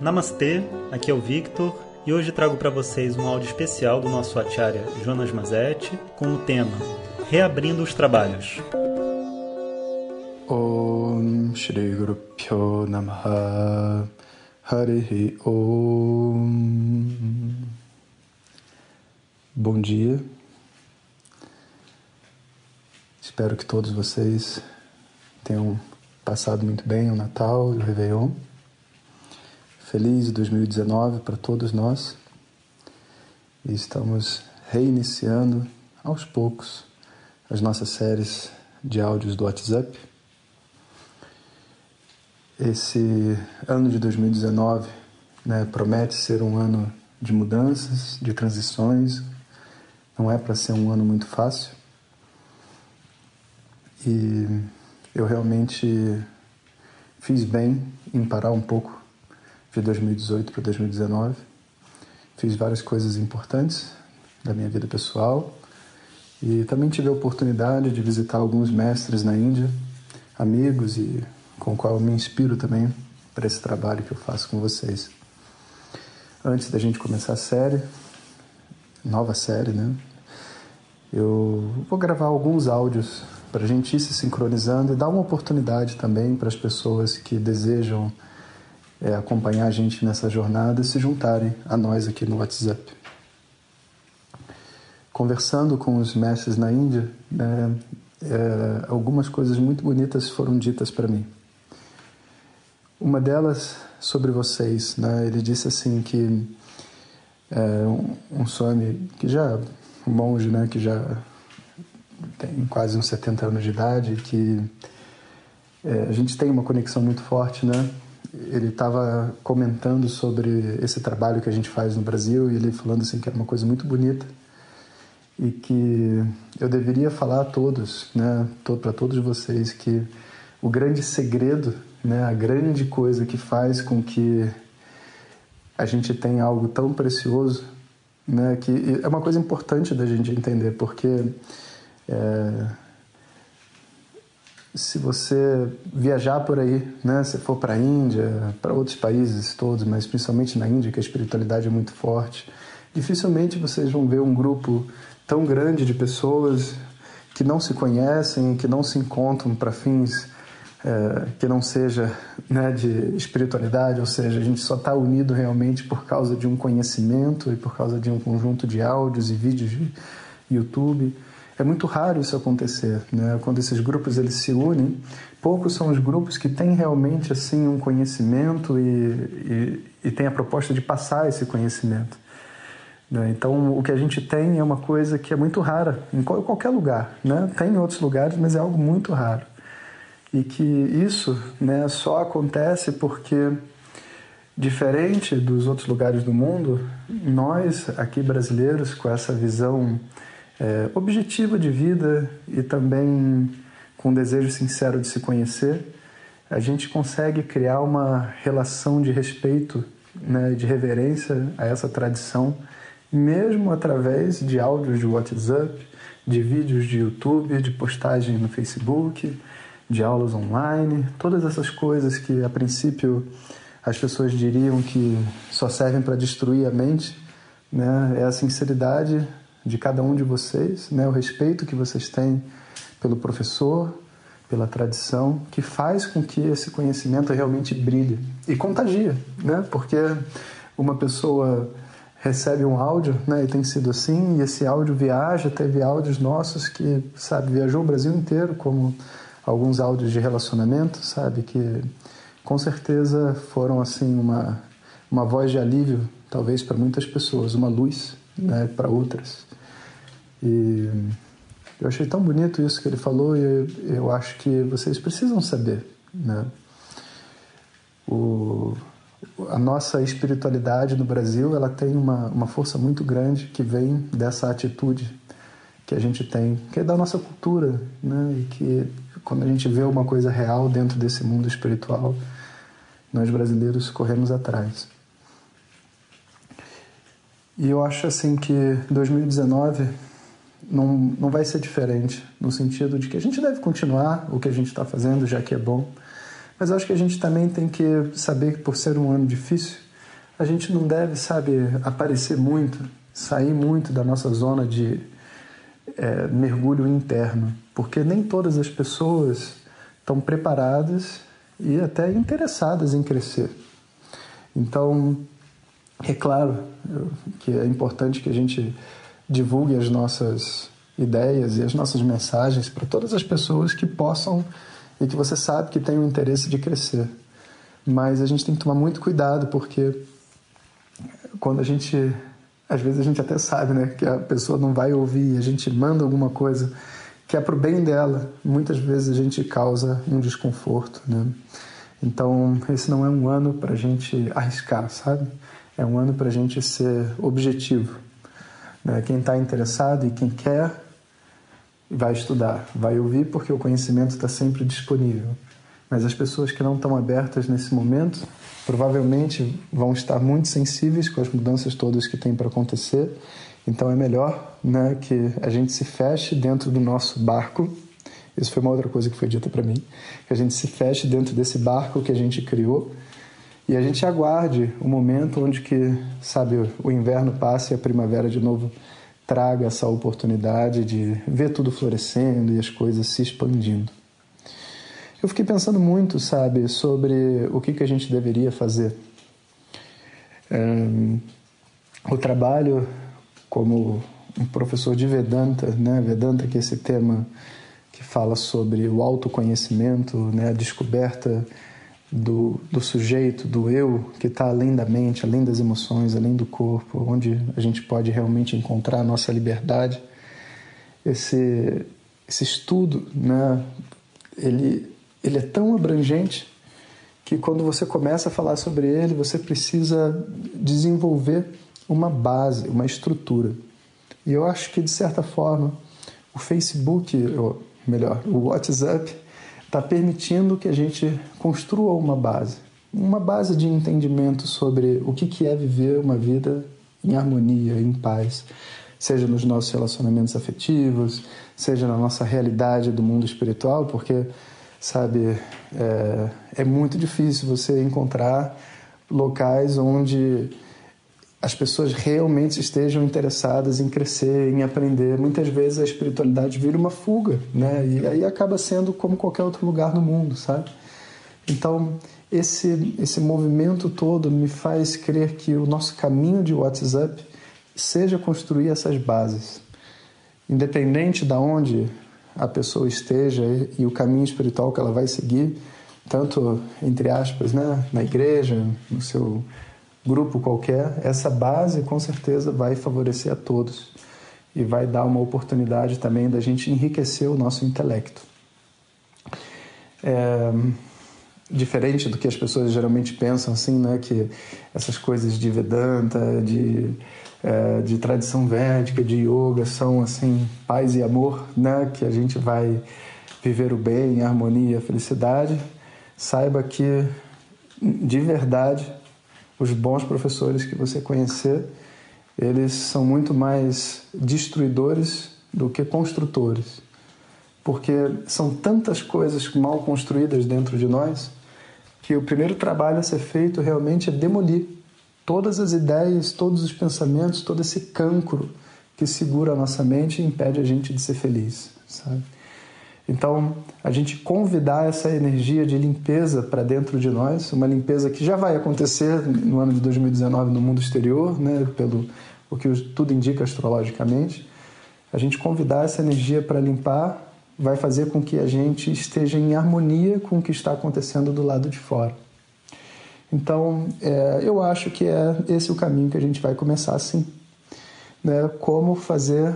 Namastê, aqui é o Victor e hoje trago para vocês um áudio especial do nosso acharya Jonas Mazetti com o tema Reabrindo os Trabalhos. Om Shri Guru Pyo Namaha Harihi Om Bom dia. Espero que todos vocês tenham passado muito bem o Natal e o Réveillon. Feliz 2019 para todos nós. E estamos reiniciando aos poucos as nossas séries de áudios do WhatsApp. Esse ano de 2019 né, promete ser um ano de mudanças, de transições. Não é para ser um ano muito fácil. E eu realmente fiz bem em parar um pouco de 2018 para 2019. Fiz várias coisas importantes da minha vida pessoal e também tive a oportunidade de visitar alguns mestres na Índia, amigos e com o qual eu me inspiro também para esse trabalho que eu faço com vocês. Antes da gente começar a série, nova série, né? Eu vou gravar alguns áudios para a gente ir se sincronizando e dar uma oportunidade também para as pessoas que desejam é, acompanhar a gente nessa jornada se juntarem a nós aqui no WhatsApp. Conversando com os mestres na Índia, é, é, algumas coisas muito bonitas foram ditas para mim. Uma delas sobre vocês, né? ele disse assim que é, um, um Swami que já um monge, né, que já tem quase uns 70 anos de idade, que é, a gente tem uma conexão muito forte, né? Ele estava comentando sobre esse trabalho que a gente faz no Brasil e ele falando assim que era uma coisa muito bonita e que eu deveria falar a todos, né, para todos vocês que o grande segredo, né, a grande coisa que faz com que a gente tenha algo tão precioso, né, que é uma coisa importante da gente entender, porque é, se você viajar por aí, né, se for para a Índia, para outros países todos, mas principalmente na Índia, que a espiritualidade é muito forte, dificilmente vocês vão ver um grupo tão grande de pessoas que não se conhecem, que não se encontram para fins é, que não seja né, de espiritualidade, ou seja, a gente só está unido realmente por causa de um conhecimento e por causa de um conjunto de áudios e vídeos de YouTube. É muito raro isso acontecer, né? Quando esses grupos eles se unem, poucos são os grupos que têm realmente assim um conhecimento e, e, e têm a proposta de passar esse conhecimento. Né? Então, o que a gente tem é uma coisa que é muito rara em qualquer lugar, né? Tem em outros lugares, mas é algo muito raro e que isso, né, só acontece porque diferente dos outros lugares do mundo, nós aqui brasileiros com essa visão é, objetiva de vida e também com desejo sincero de se conhecer, a gente consegue criar uma relação de respeito, né, de reverência a essa tradição, mesmo através de áudios de WhatsApp, de vídeos de YouTube, de postagem no Facebook, de aulas online, todas essas coisas que a princípio as pessoas diriam que só servem para destruir a mente, né? É a sinceridade de cada um de vocês, né, o respeito que vocês têm pelo professor, pela tradição, que faz com que esse conhecimento realmente brilhe e contagia, né? Porque uma pessoa recebe um áudio, né, e tem sido assim, e esse áudio viaja, teve áudios nossos que, sabe, viajou o Brasil inteiro, como alguns áudios de relacionamento, sabe, que com certeza foram assim uma uma voz de alívio, talvez para muitas pessoas, uma luz, né, para outras. E eu achei tão bonito isso que ele falou e eu acho que vocês precisam saber, né? O, a nossa espiritualidade no Brasil ela tem uma, uma força muito grande que vem dessa atitude que a gente tem, que é da nossa cultura, né? E que quando a gente vê uma coisa real dentro desse mundo espiritual, nós brasileiros corremos atrás. E eu acho assim que 2019 não, não vai ser diferente, no sentido de que a gente deve continuar o que a gente está fazendo, já que é bom, mas acho que a gente também tem que saber que, por ser um ano difícil, a gente não deve, sabe, aparecer muito, sair muito da nossa zona de é, mergulho interno, porque nem todas as pessoas estão preparadas e até interessadas em crescer. Então, é claro que é importante que a gente divulgue as nossas ideias e as nossas mensagens para todas as pessoas que possam e que você sabe que têm o interesse de crescer. Mas a gente tem que tomar muito cuidado porque quando a gente às vezes a gente até sabe, né, que a pessoa não vai ouvir, a gente manda alguma coisa que é para o bem dela, muitas vezes a gente causa um desconforto, né? Então, esse não é um ano para a gente arriscar, sabe? É um ano para a gente ser objetivo. Né? Quem está interessado e quem quer vai estudar, vai ouvir porque o conhecimento está sempre disponível. Mas as pessoas que não estão abertas nesse momento provavelmente vão estar muito sensíveis com as mudanças todas que tem para acontecer. Então é melhor né, que a gente se feche dentro do nosso barco. Isso foi uma outra coisa que foi dita para mim, que a gente se feche dentro desse barco que a gente criou e a gente aguarde o momento onde que, sabe, o inverno passe e a primavera de novo traga essa oportunidade de ver tudo florescendo e as coisas se expandindo. Eu fiquei pensando muito, sabe, sobre o que, que a gente deveria fazer. Um, o trabalho como um professor de Vedanta, né? Vedanta que é esse tema que fala sobre o autoconhecimento, né? a descoberta do, do sujeito, do eu, que está além da mente, além das emoções, além do corpo, onde a gente pode realmente encontrar a nossa liberdade. Esse, esse estudo, né, ele, ele é tão abrangente que quando você começa a falar sobre ele, você precisa desenvolver uma base, uma estrutura. E eu acho que, de certa forma, o Facebook, ou melhor, o WhatsApp, está permitindo que a gente construa uma base, uma base de entendimento sobre o que é viver uma vida em harmonia, em paz, seja nos nossos relacionamentos afetivos, seja na nossa realidade do mundo espiritual, porque, sabe, é, é muito difícil você encontrar locais onde as pessoas realmente estejam interessadas em crescer, em aprender. Muitas vezes a espiritualidade vira uma fuga, né? E aí acaba sendo como qualquer outro lugar no mundo, sabe? Então, esse esse movimento todo me faz crer que o nosso caminho de WhatsApp seja construir essas bases. Independente de onde a pessoa esteja e o caminho espiritual que ela vai seguir, tanto entre aspas, né, na igreja, no seu grupo qualquer, essa base com certeza vai favorecer a todos e vai dar uma oportunidade também da gente enriquecer o nosso intelecto. É, diferente do que as pessoas geralmente pensam, assim, né, que essas coisas de Vedanta, de, é, de tradição védica, de yoga, são assim paz e amor, né, que a gente vai viver o bem, a harmonia, a felicidade. Saiba que de verdade os bons professores que você conhecer, eles são muito mais destruidores do que construtores. Porque são tantas coisas mal construídas dentro de nós que o primeiro trabalho a ser feito realmente é demolir todas as ideias, todos os pensamentos, todo esse cancro que segura a nossa mente e impede a gente de ser feliz, sabe? Então, a gente convidar essa energia de limpeza para dentro de nós, uma limpeza que já vai acontecer no ano de 2019 no mundo exterior, né, pelo o que tudo indica astrologicamente. A gente convidar essa energia para limpar vai fazer com que a gente esteja em harmonia com o que está acontecendo do lado de fora. Então, é, eu acho que é esse o caminho que a gente vai começar assim. Né? Como fazer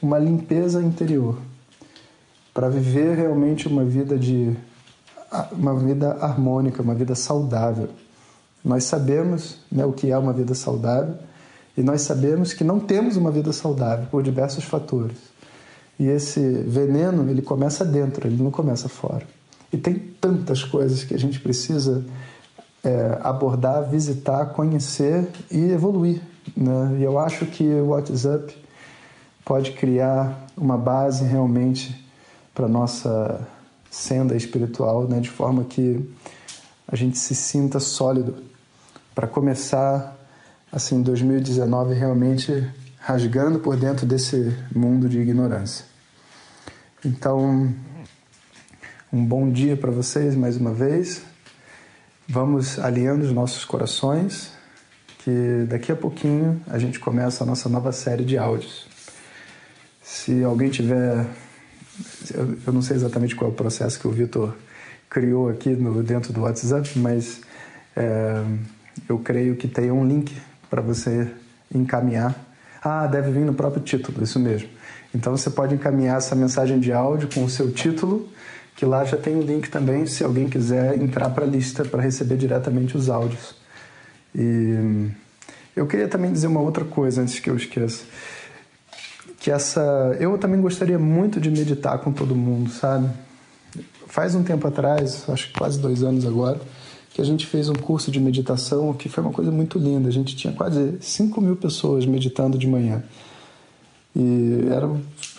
uma limpeza interior para viver realmente uma vida de uma vida harmônica, uma vida saudável. Nós sabemos né, o que é uma vida saudável e nós sabemos que não temos uma vida saudável por diversos fatores. E esse veneno ele começa dentro, ele não começa fora. E tem tantas coisas que a gente precisa é, abordar, visitar, conhecer e evoluir. Né? E eu acho que o WhatsApp pode criar uma base realmente para nossa senda espiritual, né, de forma que a gente se sinta sólido para começar assim 2019 realmente rasgando por dentro desse mundo de ignorância. Então, um bom dia para vocês mais uma vez. Vamos alinhando os nossos corações, que daqui a pouquinho a gente começa a nossa nova série de áudios. Se alguém tiver. Eu não sei exatamente qual é o processo que o Vitor criou aqui no, dentro do WhatsApp, mas é, eu creio que tem um link para você encaminhar. Ah, deve vir no próprio título, isso mesmo. Então você pode encaminhar essa mensagem de áudio com o seu título, que lá já tem o um link também, se alguém quiser entrar para a lista para receber diretamente os áudios. E eu queria também dizer uma outra coisa antes que eu esqueça. Que essa. Eu também gostaria muito de meditar com todo mundo, sabe? Faz um tempo atrás, acho que quase dois anos agora, que a gente fez um curso de meditação que foi uma coisa muito linda. A gente tinha quase 5 mil pessoas meditando de manhã. E era,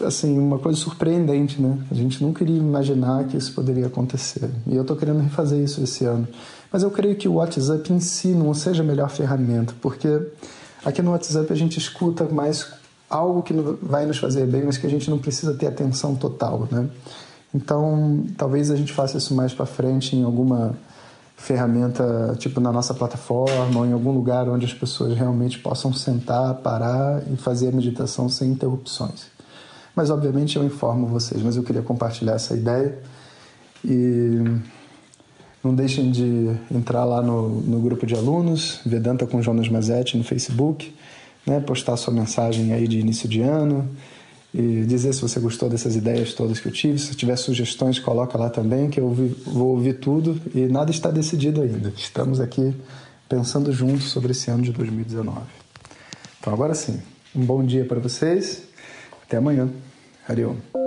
assim, uma coisa surpreendente, né? A gente não queria imaginar que isso poderia acontecer. E eu estou querendo refazer isso esse ano. Mas eu creio que o WhatsApp em si não seja a melhor ferramenta, porque aqui no WhatsApp a gente escuta mais algo que vai nos fazer bem, mas que a gente não precisa ter atenção total, né? Então, talvez a gente faça isso mais para frente em alguma ferramenta, tipo na nossa plataforma ou em algum lugar onde as pessoas realmente possam sentar, parar e fazer a meditação sem interrupções. Mas, obviamente, eu informo vocês, mas eu queria compartilhar essa ideia e não deixem de entrar lá no, no grupo de alunos, Vedanta com Jonas Mazetti no Facebook, né, postar sua mensagem aí de início de ano, e dizer se você gostou dessas ideias todas que eu tive. Se tiver sugestões, coloca lá também, que eu vou ouvir tudo e nada está decidido ainda. Estamos aqui pensando juntos sobre esse ano de 2019. Então, agora sim, um bom dia para vocês. Até amanhã. Hariom.